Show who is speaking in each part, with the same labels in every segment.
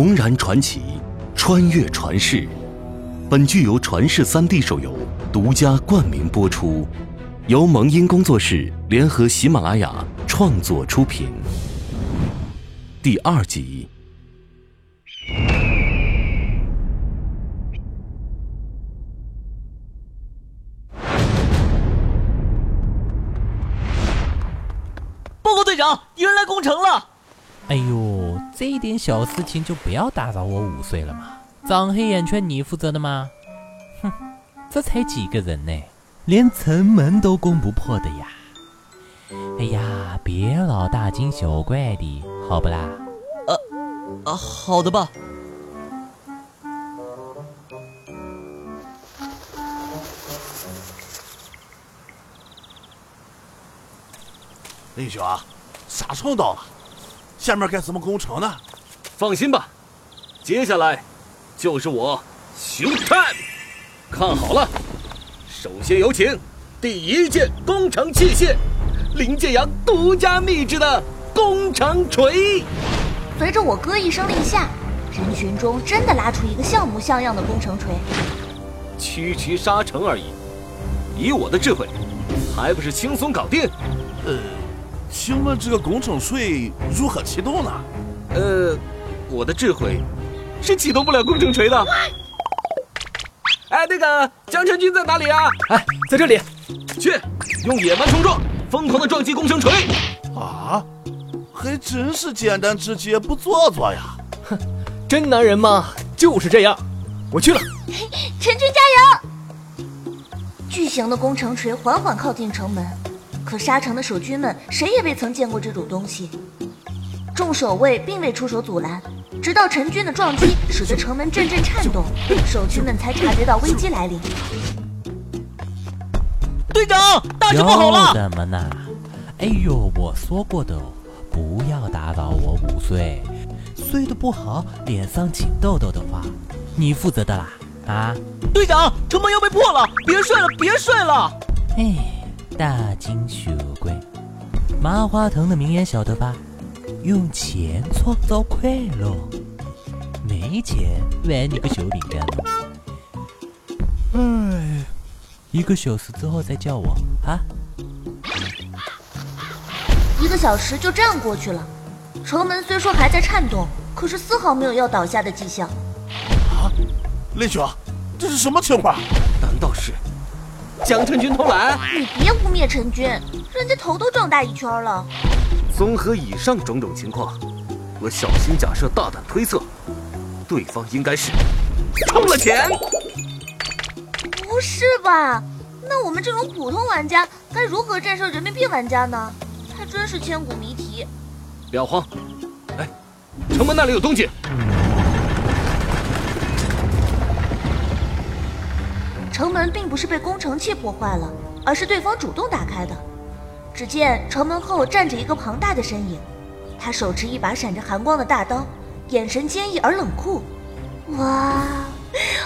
Speaker 1: 重燃传奇，穿越传世。本剧由传世三 D 手游独家冠名播出，由萌音工作室联合喜马拉雅创作出品。第二集。
Speaker 2: 报告队长，敌人来攻城了！
Speaker 3: 哎呦，这一点小事情就不要打扰我午睡了嘛。长黑眼圈你负责的吗？哼，这才几个人呢，连城门都攻不破的呀！哎呀，别老大惊小怪的，好不啦？
Speaker 2: 呃，啊，好的吧。
Speaker 4: 林兄，沙城到了，下面该怎么攻城呢？
Speaker 5: 放心吧，接下来就是我 show time，看好了，首先有请第一件工程器械——林建阳独家秘制的工程锤。
Speaker 6: 随着我哥一声令下，人群中真的拉出一个像模像样的工程锤。
Speaker 5: 区区沙城而已，以我的智慧，还不是轻松搞定？
Speaker 4: 呃。请问这个工程锤如何启动呢？
Speaker 5: 呃，我的智慧是启动不了工程锤的。哎，那个江晨君在哪里啊？
Speaker 2: 哎，在这里。
Speaker 5: 去，用野蛮冲撞，疯狂的撞击工程锤。
Speaker 4: 啊，还真是简单直接，不做作呀。
Speaker 2: 哼，真男人嘛就是这样。我去了。
Speaker 6: 陈军加油！巨型的工程锤缓缓靠近城门。可沙城的守军们谁也未曾见过这种东西，众守卫并未出手阻拦，直到陈军的撞击使得城门阵阵颤动，守军们才察觉到危机来临。
Speaker 2: 队长，大事不好了！
Speaker 3: 怎么呢？哎呦，我说过的，不要打扰我午睡，睡得不好脸上起痘痘的话，你负责的啦！啊，
Speaker 2: 队长，城门要被破了，别睡了，别睡了！
Speaker 3: 哎。大惊小怪，麻花藤的名言晓得吧？用钱创造快乐，没钱玩你个小饼干！哎，一个小时之后再叫我啊！
Speaker 6: 一个小时就这样过去了，城门虽说还在颤动，可是丝毫没有要倒下的迹象。
Speaker 4: 啊，雷兄，这是什么情况？
Speaker 5: 难道是？江晨军偷懒？
Speaker 6: 你别污蔑陈军，人家头都撞大一圈了。
Speaker 5: 综合以上种种情况，我小心假设，大胆推测，对方应该是充了钱。
Speaker 6: 不是吧？那我们这种普通玩家该如何战胜人民币玩家呢？还真是千古谜题。
Speaker 5: 不要慌，哎，城门那里有东西。
Speaker 6: 城门并不是被工程器破坏了，而是对方主动打开的。只见城门后站着一个庞大的身影，他手持一把闪着寒光的大刀，眼神坚毅而冷酷。哇，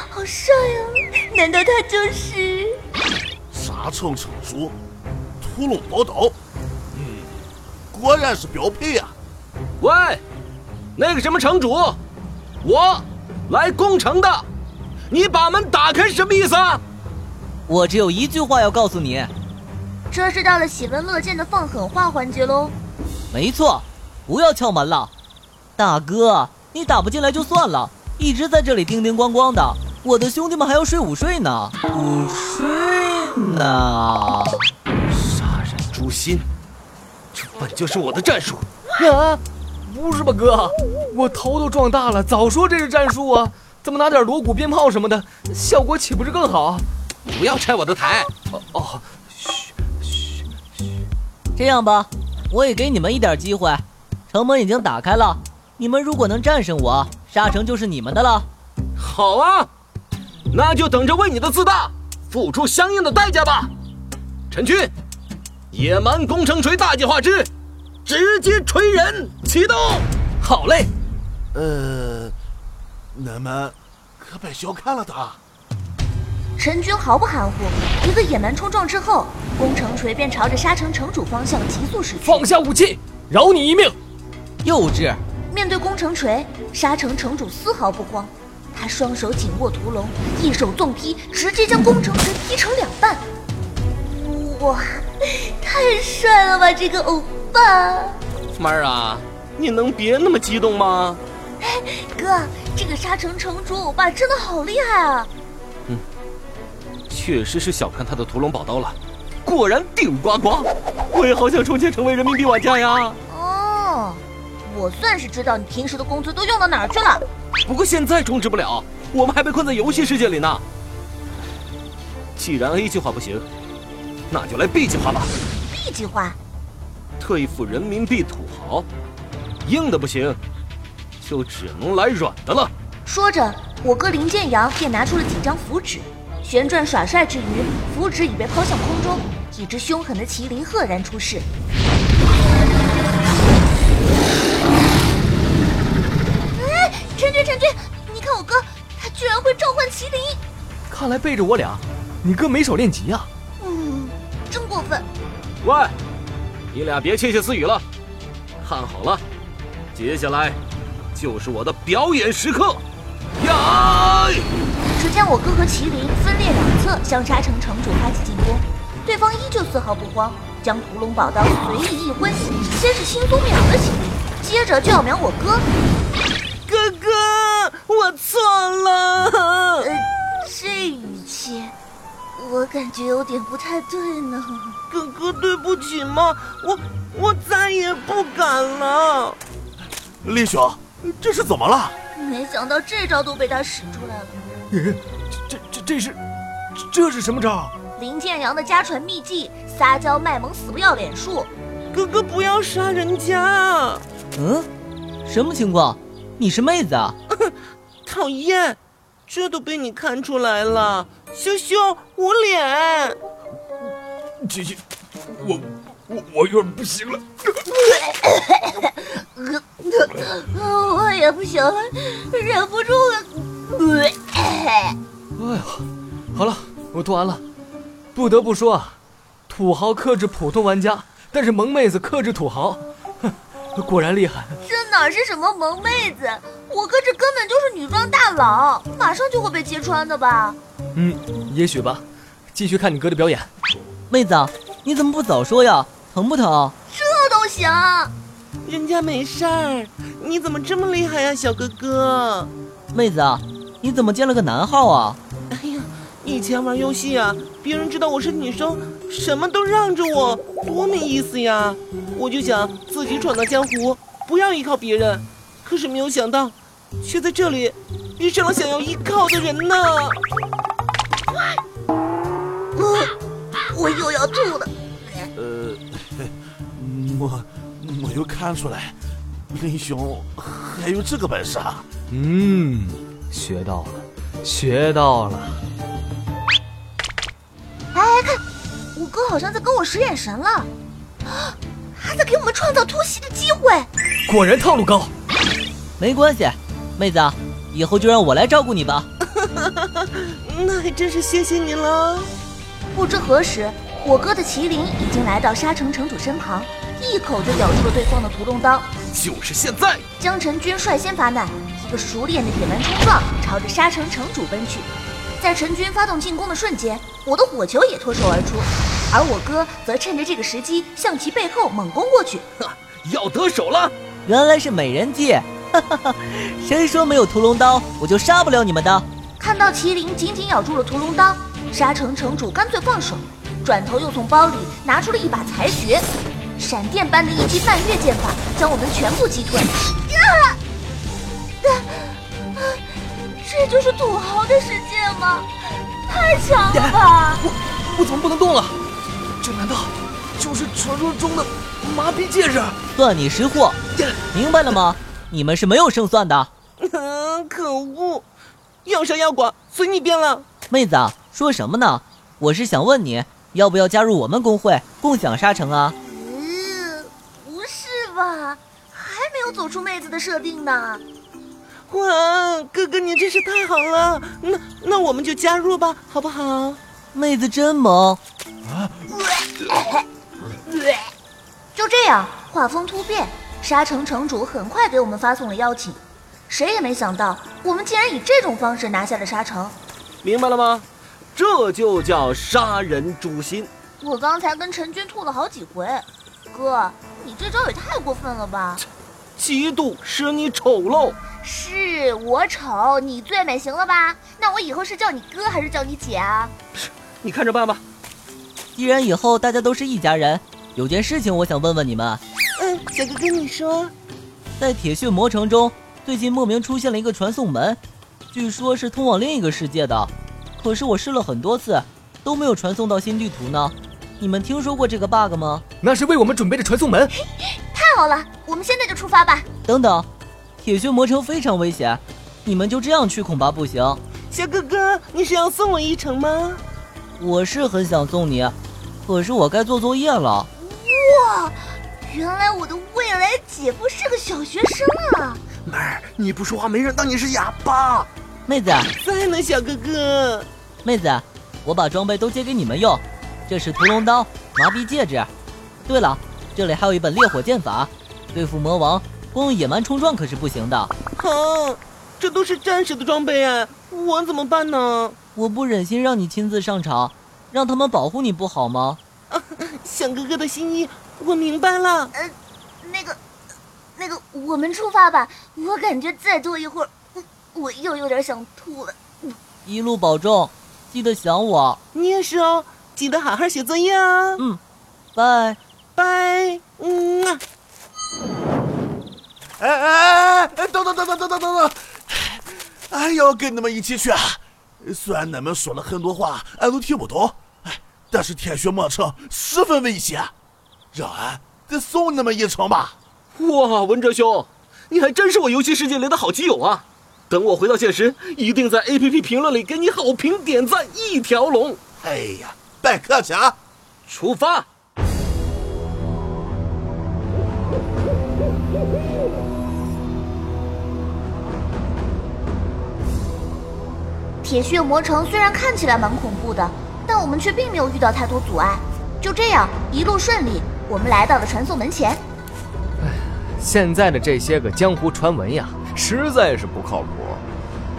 Speaker 6: 好帅呀！难道他就是
Speaker 4: 沙城城主屠龙宝刀？嗯，果然是标配啊！
Speaker 5: 喂，那个什么城主，我来攻城的。你把门打开什么意思啊？
Speaker 2: 我只有一句话要告诉你，
Speaker 6: 这是到了喜闻乐见的放狠话环节喽。
Speaker 2: 没错，不要敲门了，大哥，你打不进来就算了，一直在这里叮叮咣咣的，我的兄弟们还要睡午睡呢，午睡呢。
Speaker 5: 杀人诛心，这本就是我的战术。
Speaker 2: 啊，不是吧，哥，我头都撞大了，早说这是战术啊。怎么拿点锣鼓鞭炮什么的，效果岂不是更好？
Speaker 5: 不要拆我的台！
Speaker 2: 哦哦，嘘嘘嘘。这样吧，我也给你们一点机会。城门已经打开了，你们如果能战胜我，沙城就是你们的了。
Speaker 5: 好啊，那就等着为你的自大付出相应的代价吧。陈军，野蛮工程锤大计划之直接锤人启动。
Speaker 2: 好嘞。
Speaker 4: 呃。你们可别小看了他。
Speaker 6: 陈军毫不含糊，一个野蛮冲撞之后，工程锤便朝着沙城城主方向急速驶去。
Speaker 2: 放下武器，饶你一命。幼稚，
Speaker 6: 面对攻城锤，沙城城主丝毫不慌，他双手紧握屠龙，一手纵劈，直接将攻城锤劈成两半。哇，太帅了吧，这个欧巴！
Speaker 5: 妹儿啊，你能别那么激动吗？
Speaker 6: 哥，这个沙城城主欧巴真的好厉害啊！
Speaker 5: 嗯确实是小看他的屠龙宝刀了，果然顶呱呱！我也好想充钱成为人民币玩家呀。
Speaker 6: 哦，我算是知道你平时的工资都用到哪儿去了。
Speaker 5: 不过现在充值不了，我们还被困在游戏世界里呢。既然 A 计划不行，那就来 B 计划吧。
Speaker 6: B 计划，
Speaker 5: 兑付人民币土豪，硬的不行，就只能来软的了。
Speaker 6: 说着，我哥林建阳便拿出了几张符纸，旋转耍帅之余，符纸已被抛向空中，一只凶狠的麒麟赫然出世。哎，陈军，陈军，你看我哥，他居然会召唤麒麟！
Speaker 7: 看来背着我俩，你哥没少练级啊。
Speaker 6: 嗯，真过分。
Speaker 5: 喂，你俩别窃窃私语了，看好了，接下来就是我的表演时刻。呀！
Speaker 6: 只见我哥和麒麟分列两侧向沙城城主发起进攻，对方依旧丝毫不慌，将屠龙宝刀随意一挥，先是轻松秒了麒麟，接着就要秒我哥。
Speaker 2: 哥哥，我错了。
Speaker 6: 呃，这语气，我感觉有点不太对呢。
Speaker 2: 哥哥，对不起嘛，我我再也不敢了。
Speaker 4: 丽兄，这是怎么了？
Speaker 6: 没想到这招都被他使出来了。
Speaker 7: 这这这这是这是什么招？
Speaker 6: 林建阳的家传秘技——撒娇卖萌死不要脸术。
Speaker 2: 哥哥，不要杀人家。嗯，什么情况？你是妹子啊？讨厌，这都被你看出来了。羞羞，捂脸。
Speaker 7: 姐姐，我我我有点不行了。
Speaker 6: 我也不行了，忍不住了。
Speaker 7: 哎呀，好了，我吐完了。不得不说啊，土豪克制普通玩家，但是萌妹子克制土豪，哼，果然厉害。
Speaker 6: 这哪是什么萌妹子？我哥这根本就是女装大佬，马上就会被揭穿的吧？
Speaker 7: 嗯，也许吧。继续看你哥的表演。
Speaker 2: 妹子，你怎么不早说呀？疼不疼？
Speaker 6: 这都行？
Speaker 2: 人家没事儿，你怎么这么厉害呀，小哥哥？妹子，你怎么建了个男号啊？哎呀，以前玩游戏啊，别人知道我是女生，什么都让着我，多没意思呀！我就想自己闯荡江湖，不要依靠别人。可是没有想到，却在这里遇上了想要依靠的人呢。
Speaker 6: 啊，我又要吐了。
Speaker 4: 呃，我没有看出来，林兄还有这个本事啊！
Speaker 7: 嗯，学到了，学到了。
Speaker 6: 哎，看，我哥好像在跟我使眼神了，他在给我们创造突袭的机会。
Speaker 7: 果然套路高。
Speaker 2: 没关系，妹子，以后就让我来照顾你吧。那还真是谢谢你了。
Speaker 6: 不知何时，我哥的麒麟已经来到沙城城主身旁，一口就咬住了对方的屠龙刀。
Speaker 5: 就是现在！
Speaker 6: 江晨君率先发难，一个熟练的野蛮冲撞，朝着沙城城主奔去。在陈军发动进攻的瞬间，我的火球也脱手而出，而我哥则趁着这个时机向其背后猛攻过去。
Speaker 5: 要得手了！
Speaker 2: 原来是美人计，哈哈哈！谁说没有屠龙刀我就杀不了你们的？
Speaker 6: 看到麒麟紧紧咬住了屠龙刀，沙城城主干脆放手，转头又从包里拿出了一把裁决，闪电般的一击半月剑法将我们全部击退。啊！啊这就是土豪的世界吗？太强了吧！
Speaker 7: 我我怎么不能动了？这难道就是传说中的麻痹戒指？
Speaker 2: 算你识货，明白了吗？你们是没有胜算的。可恶！要杀要剐随你便了。妹子，说什么呢？我是想问你，要不要加入我们公会，共享沙城啊？
Speaker 6: 嗯，不是吧？还没有走出妹子的设定呢。
Speaker 2: 哇，哥哥你真是太好了！那那我们就加入吧，好不好？妹子真萌啊。
Speaker 6: 就这样，画风突变，沙城城主很快给我们发送了邀请，谁也没想到我们竟然以这种方式拿下了沙城。
Speaker 5: 明白了吗？这就叫杀人诛心。
Speaker 6: 我刚才跟陈军吐了好几回，哥，你这招也太过分了吧！
Speaker 5: 嫉妒使你丑陋，
Speaker 6: 是我丑，你最美，行了吧？那我以后是叫你哥还是叫你姐啊？
Speaker 5: 你看着办吧。
Speaker 2: 既然以后大家都是一家人，有件事情我想问问你们。
Speaker 8: 嗯，小哥哥你说，
Speaker 2: 在铁血魔城中，最近莫名出现了一个传送门，据说是通往另一个世界的，可是我试了很多次，都没有传送到新地图呢。你们听说过这个 bug 吗？
Speaker 7: 那是为我们准备的传送门。
Speaker 6: 太好了，我们现在就出发吧。
Speaker 2: 等等，铁血魔城非常危险，你们就这样去恐怕不行。
Speaker 8: 小哥哥，你是要送我一程吗？
Speaker 2: 我是很想送你，可是我该做作业了。
Speaker 6: 哇，原来我的未来姐夫是个小学生啊！
Speaker 4: 妹儿，你不说话，没人当你是哑巴。
Speaker 2: 妹子，
Speaker 8: 在呢，小哥哥。
Speaker 2: 妹子，我把装备都借给你们用，这是屠龙刀、麻痹戒指。对了，这里还有一本烈火剑法，对付魔王光用野蛮冲撞可是不行的。
Speaker 8: 哼，这都是战士的装备哎，我怎么办呢？
Speaker 2: 我不忍心让你亲自上场，让他们保护你不好吗？
Speaker 8: 啊，想哥哥的心意我明白了。
Speaker 6: 呃，那个，那个，我们出发吧。我感觉再坐一会儿，我又有点想吐了。
Speaker 2: 一路保重，记得想我。
Speaker 8: 你也是哦，记得好好写作业啊。
Speaker 2: 嗯，拜
Speaker 8: 拜。嗯哎。
Speaker 4: 哎哎哎！等等等等等等等等！俺要跟你们一起去啊！虽然你们说了很多话，俺都听不懂，哎，但是天雪魔城十分危险，让俺再送你们一程吧。
Speaker 5: 哇，文哲兄，你还真是我游戏世界里的好基友啊！等我回到现实，一定在 APP 评论里给你好评点赞一条龙。
Speaker 4: 哎呀，别客气啊！
Speaker 5: 出发。
Speaker 6: 铁血魔城虽然看起来蛮恐怖的，但我们却并没有遇到太多阻碍。就这样一路顺利，我们来到了传送门前。
Speaker 7: 哎，现在的这些个江湖传闻呀，实在是不靠谱。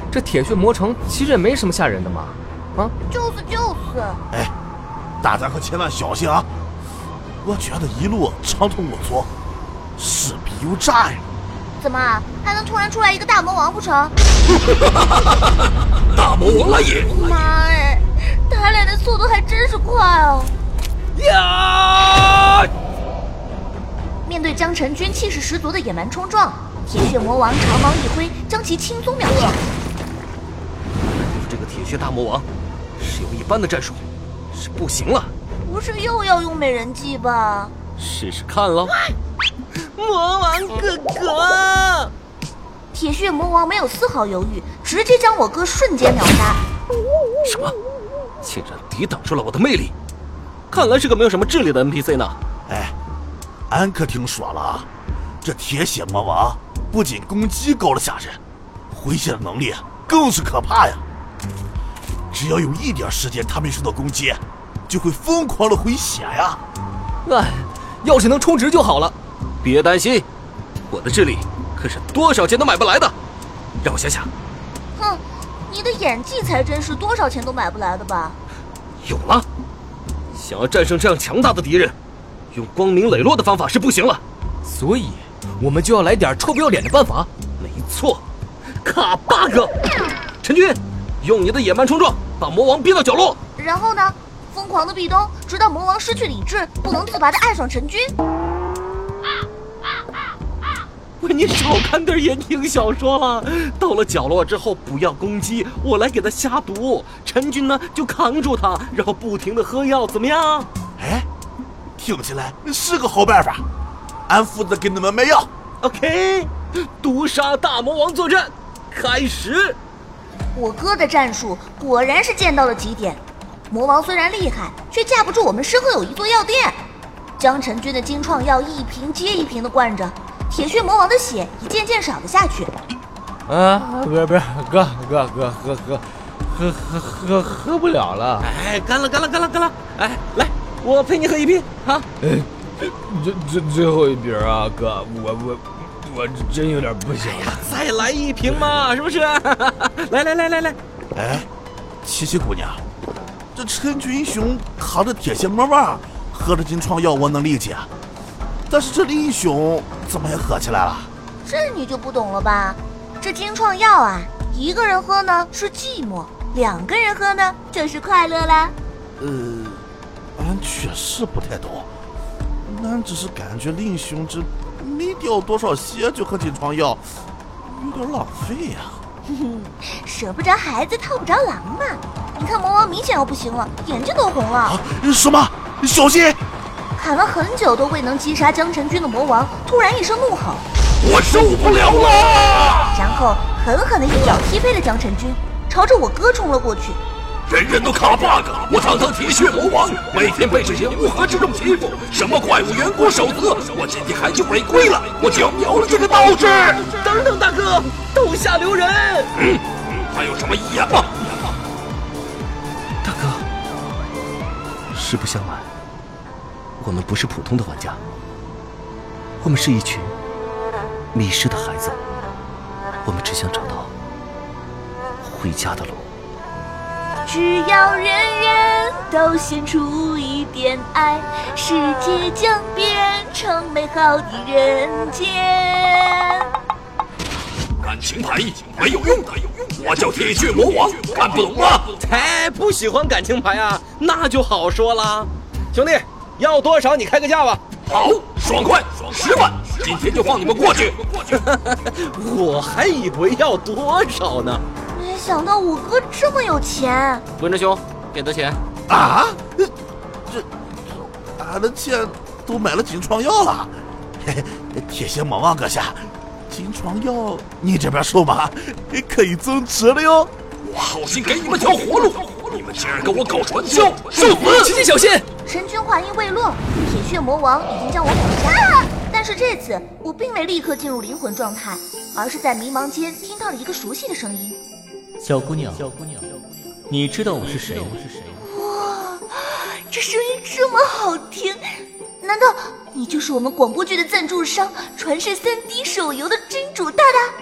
Speaker 7: 这铁血魔城其实也没什么吓人的嘛，啊？
Speaker 6: 就是就是。
Speaker 4: 哎，大家可千万小心啊！我觉得一路畅通无阻，势必有诈呀。
Speaker 6: 怎么还能突然出来一个大魔王不成？
Speaker 5: 大魔王来也！
Speaker 6: 妈哎，他俩的速度还真是快哦！
Speaker 5: 呀！
Speaker 6: 面对江晨君气势十足的野蛮冲撞，铁血魔王长矛一挥，将其轻松秒杀。
Speaker 5: 这个铁血大魔王，使用一般的战术是不行了。
Speaker 6: 不是又要用美人计吧？
Speaker 5: 试试看喽。
Speaker 8: 魔王哥哥，
Speaker 6: 铁血魔王没有丝毫犹豫，直接将我哥瞬间秒杀。
Speaker 5: 什么？竟然抵挡住了我的魅力？看来是个没有什么智力的 NPC 呢。
Speaker 4: 哎，俺可听说了啊，这铁血魔王不仅攻击高了吓人，回血的能力更是可怕呀！只要有一点时间他没受到攻击，就会疯狂的回血呀！
Speaker 7: 哎，要是能充值就好了。
Speaker 5: 别担心，我的智力可是多少钱都买不来的。让我想想。
Speaker 6: 哼，你的演技才真是多少钱都买不来的吧？
Speaker 5: 有了，想要战胜这样强大的敌人，用光明磊落的方法是不行了。
Speaker 7: 所以，我们就要来点臭不要脸的办法。
Speaker 5: 没错，卡 bug。陈军，用你的野蛮冲撞把魔王逼到角落。
Speaker 6: 然后呢？疯狂的壁咚，直到魔王失去理智，不能自拔的爱上陈军。
Speaker 5: 喂，你少看点言情小说了。到了角落之后，不要攻击，我来给他下毒。陈军呢，就扛住他，然后不停的喝药，怎么样？
Speaker 4: 哎，听起来是个好办法。俺负责给你们买药。
Speaker 5: OK，毒杀大魔王作战开始。
Speaker 6: 我哥的战术果然是见到了极点。魔王虽然厉害，却架不住我们身后有一座药店。将陈军的金创药一瓶接一瓶的灌着。铁血魔王的血一件件少了下去。
Speaker 7: 啊，不不，哥哥哥喝喝喝喝喝喝不了了。
Speaker 5: 哎，干了干了干了干了！哎，来，我陪你喝一瓶啊。
Speaker 7: 嗯，最最最后一瓶啊，哥，我我我真有点不行了。
Speaker 5: 再来一瓶嘛，是不是？来来来来来，
Speaker 4: 哎，七七姑娘，这陈军雄扛着铁血魔棒，喝着金创药，我能理解。但是这林兄怎么也喝起来了？
Speaker 6: 这你就不懂了吧？这金创药啊，一个人喝呢是寂寞，两个人喝呢就是快乐啦。
Speaker 4: 呃，俺确实不太懂，俺只是感觉林兄这没掉多少血就喝金创药，有点浪费呀、
Speaker 6: 哼哼，舍不得孩子套不着狼嘛。你看魔王明显要不行了，眼睛都红了。
Speaker 4: 啊！什么？小心！
Speaker 6: 砍了很久都未能击杀江晨君的魔王，突然一声怒吼，
Speaker 4: 我受不了了！
Speaker 6: 然后狠狠的一脚踢飞了江晨君，朝着我哥冲了过去。
Speaker 9: 人人都卡 bug，我堂堂铁血魔王，每天被这些乌合之众欺负，什么怪物远古守则，我今天还就违规了，我就要秒了这个道士！
Speaker 5: 等等，大哥，手下留人！
Speaker 9: 嗯，还有什么遗言吗？
Speaker 1: 大哥，实不相瞒，我们不是普通的玩家，我们是一群迷失的孩子，我们只想找到回家的路。
Speaker 6: 只要人人都献出一点爱，世界将变成美好的人间。
Speaker 9: 感情牌没有用的，我叫铁血魔王，看不懂吗？
Speaker 5: 才不喜欢感情牌啊，那就好说了。兄弟，要多少你开个价吧。
Speaker 9: 好，爽快，十万，今天就放你们过去。
Speaker 5: 我还以为要多少呢。
Speaker 6: 没想到我哥这么有钱。
Speaker 5: 文哲兄，给的钱。
Speaker 4: 啊？这这，俺的钱都买了金疮药了。嘿嘿，铁血魔王阁下，金疮药你这边收吗？可以增值了哟。
Speaker 9: 我好心给你们条活路，你们竟然跟我搞传销，受死！
Speaker 7: 琪琪小心！
Speaker 6: 神君话音未落，铁血魔王已经将我秒杀。但是这次我并没立刻进入灵魂状态，而是在迷茫间听到了一个熟悉的声音。
Speaker 3: 小姑娘，小姑娘，你知道我是谁吗？
Speaker 6: 哇，这声音这么好听，难道你就是我们广播剧的赞助商传世三 D 手游的真主大大？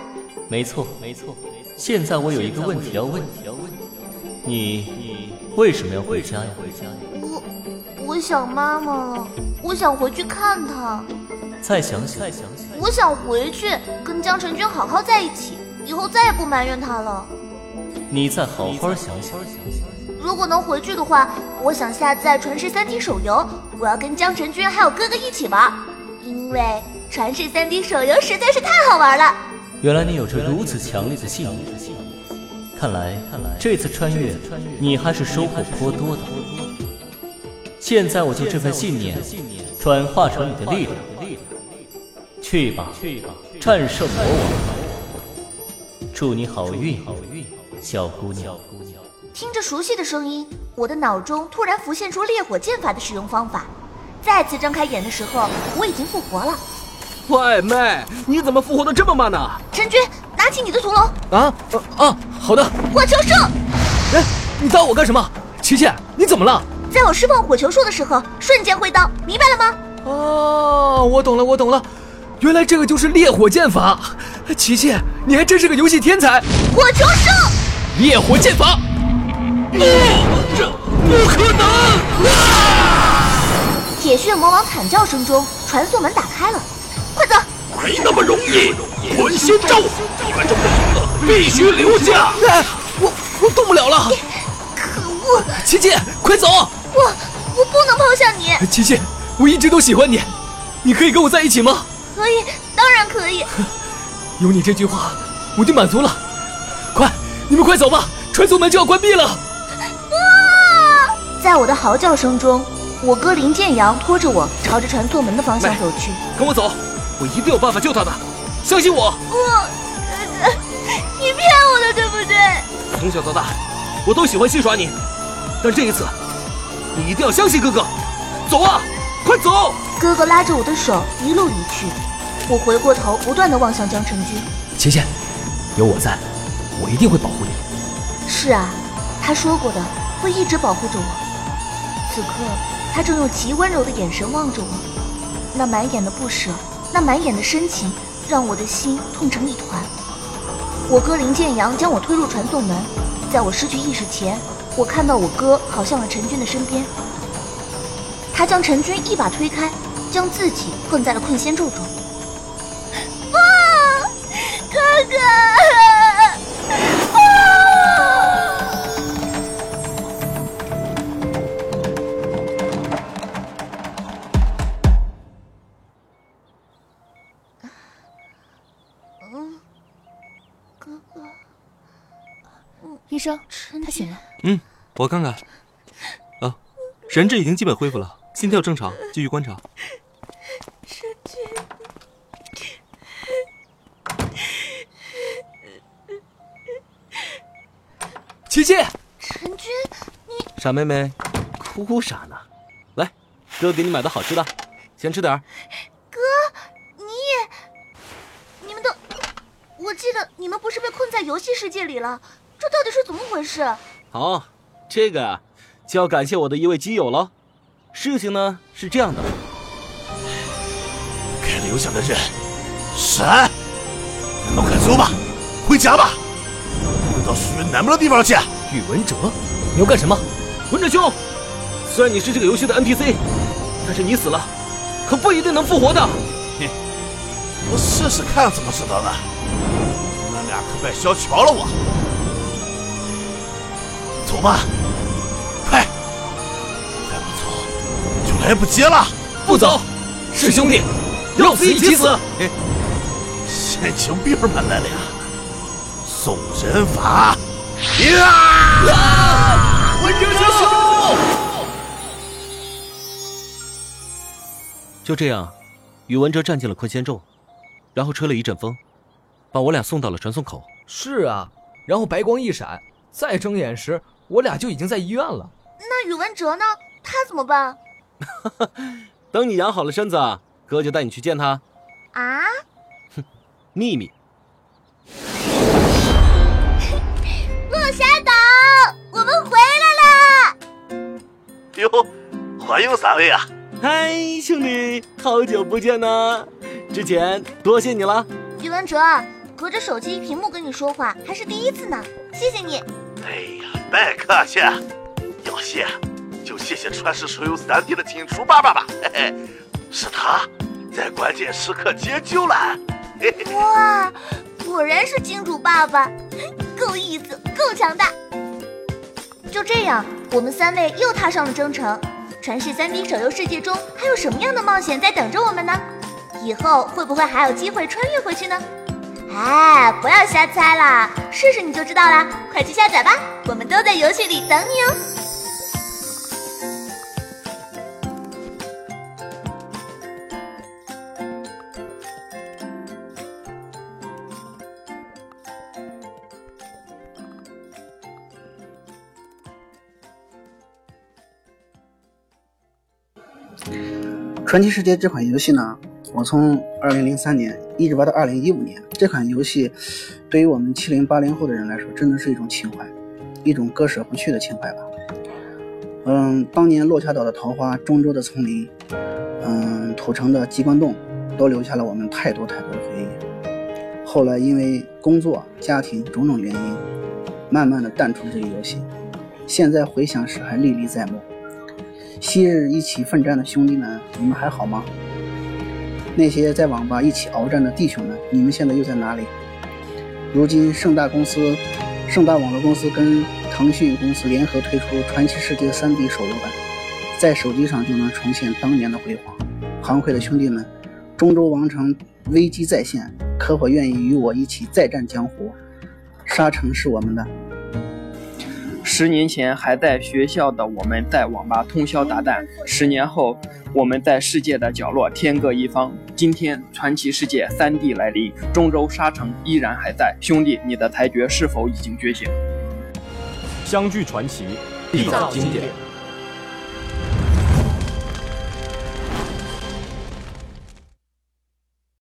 Speaker 3: 没错，没错。现在我有一个问题要问你，你为什么要回家呀？
Speaker 6: 我我想妈妈了，我想回去看她。
Speaker 3: 再想想，
Speaker 6: 我想回去跟江晨君好好在一起，以后再也不埋怨他了。
Speaker 3: 你再好好想想。
Speaker 6: 如果能回去的话，我想下载《传世三 D》手游，我要跟江晨君还有哥哥一起玩，因为《传世三 D》手游实在是太好玩了。
Speaker 3: 原来你有着如此强烈的信念，看来看来这次穿越你还是收获颇多的。现在我就这份信念转化成你的力量，去吧，去吧，战胜魔王！祝你好运，小姑娘。
Speaker 6: 听着熟悉的声音，我的脑中突然浮现出烈火剑法的使用方法。再次睁开眼的时候，我已经复活了。
Speaker 5: 喂，妹，你怎么复活的这么慢呢？
Speaker 6: 陈军，拿起你的屠龙。
Speaker 7: 啊啊，好的。
Speaker 6: 火球术。
Speaker 7: 哎，你打我干什么？琪琪，你怎么了？
Speaker 6: 在我释放火球术的时候，瞬间挥刀，明白了吗？
Speaker 7: 哦，我懂了，我懂了，原来这个就是烈火剑法。琪琪，你还真是个游戏天才。
Speaker 6: 火球术，
Speaker 7: 烈火剑法。
Speaker 9: 不，这不可能！啊！
Speaker 6: 铁血魔王惨叫声中，传送门打开了，快走！
Speaker 9: 没那么容易，魂仙咒，你们这么多恶必须留下。
Speaker 7: 哎，我我动不了了。
Speaker 6: 可恶！
Speaker 7: 琪琪，快走！
Speaker 6: 我我不能抛下你。
Speaker 7: 琪琪，我一直都喜欢你，你可以跟我在一起吗？
Speaker 6: 可以，当然可以。
Speaker 7: 有你这句话，我就满足了。快，你们快走吧，传送门就要关闭了。
Speaker 6: 啊！在我的嚎叫声中，我哥林建阳拖着我朝着传送门的方向走去。
Speaker 5: 跟我走，我一定有办法救他的，相信我。
Speaker 6: 我，你骗我的，对不对？
Speaker 5: 从小到大，我都喜欢戏耍你，但这一次，你一定要相信哥哥。走啊，快走！
Speaker 6: 哥哥拉着我的手一路离去。我回过头，不断的望向江晨君。
Speaker 7: 琪琪，有我在，我一定会保护你。
Speaker 6: 是啊，他说过的，会一直保护着我。此刻，他正用极温柔的眼神望着我，那满眼的不舍，那满眼的深情，让我的心痛成一团。我哥林建阳将我推入传送门，在我失去意识前，我看到我哥跑向了陈军的身边。他将陈军一把推开，将自己困在了困仙咒中。不，哥哥！
Speaker 10: 生，他醒了。
Speaker 11: 嗯，我看看。啊，神志已经基本恢复了，心跳正常，继续观察。
Speaker 6: 神君，
Speaker 7: 琪琪，
Speaker 6: 陈君，你
Speaker 5: 傻妹妹，哭啥呢？来，哥给你买的好吃的，先吃点儿。
Speaker 6: 哥，你也，你们都，我记得你们不是被困在游戏世界里了，这到底是怎么回事？
Speaker 5: 哦，这个啊，就要感谢我的一位基友了。事情呢是这样的，
Speaker 4: 该留下的人，闪！你们快走吧，回家吧，回到许愿南门的地方去。
Speaker 5: 宇文哲，你要干什么？文哲兄，虽然你是这个游戏的 NPC，但是你死了，可不一定能复活的。
Speaker 4: 哼，我试试看怎么知道的。你们俩可别小瞧了我。走吧，快！再不走就来不及了。
Speaker 5: 不走，是兄弟，要死一起死。
Speaker 4: 先请兵们来了，送人法。呀！
Speaker 5: 文哲兄！就这样，宇文哲站进了困仙咒，然后吹了一阵风，把我俩送到了传送口。
Speaker 7: 是啊，然后白光一闪，再睁眼时，我俩就已经在医院了。
Speaker 6: 那宇文哲呢？他怎么办？
Speaker 5: 等你养好了身子，哥就带你去见他。
Speaker 6: 啊？
Speaker 5: 哼，秘密。
Speaker 6: 落霞岛，我们回来了！
Speaker 4: 哟，欢迎三位啊！
Speaker 5: 嗨，兄弟，好久不见呐！之前多谢你了。
Speaker 6: 宇文哲，隔着手机屏幕跟你说话还是第一次呢，谢谢你。
Speaker 4: 哎呀，别客气，要谢就谢谢传世手游三 D 的金主爸爸吧，嘿嘿，是他在关键时刻解救了。
Speaker 6: 哇，果然是金主爸爸，够意思，够强大。就这样，我们三位又踏上了征程。传世三 D 手游世界中还有什么样的冒险在等着我们呢？以后会不会还有机会穿越回去呢？哎，不要瞎猜啦，试试你就知道啦！快去下载吧，我们都在游戏里等你哦。
Speaker 12: 传奇世界这款游戏呢，我从二零零三年一直玩到二零一五年。这款游戏对于我们七零八零后的人来说，真的是一种情怀，一种割舍不去的情怀吧。嗯，当年落霞岛的桃花，中州的丛林，嗯，土城的机关洞，都留下了我们太多太多的回忆。后来因为工作、家庭种种原因，慢慢的淡出了这个游戏。现在回想时还历历在目。昔日一起奋战的兄弟们，你们还好吗？那些在网吧一起鏖战的弟兄们，你们现在又在哪里？如今盛大公司、盛大网络公司跟腾讯公司联合推出《传奇世界》3D 手游版，在手机上就能重现当年的辉煌。行会的兄弟们，中州王城危机再现，可否愿意与我一起再战江湖？沙城是我们的。
Speaker 13: 十年前还在学校的我们，在网吧通宵达旦；十年后，我们在世界的角落天各一方。今天，传奇世界三 D 来临，中州沙城依然还在。兄弟，你的裁决是否已经觉醒？
Speaker 14: 相聚传奇，缔造经典。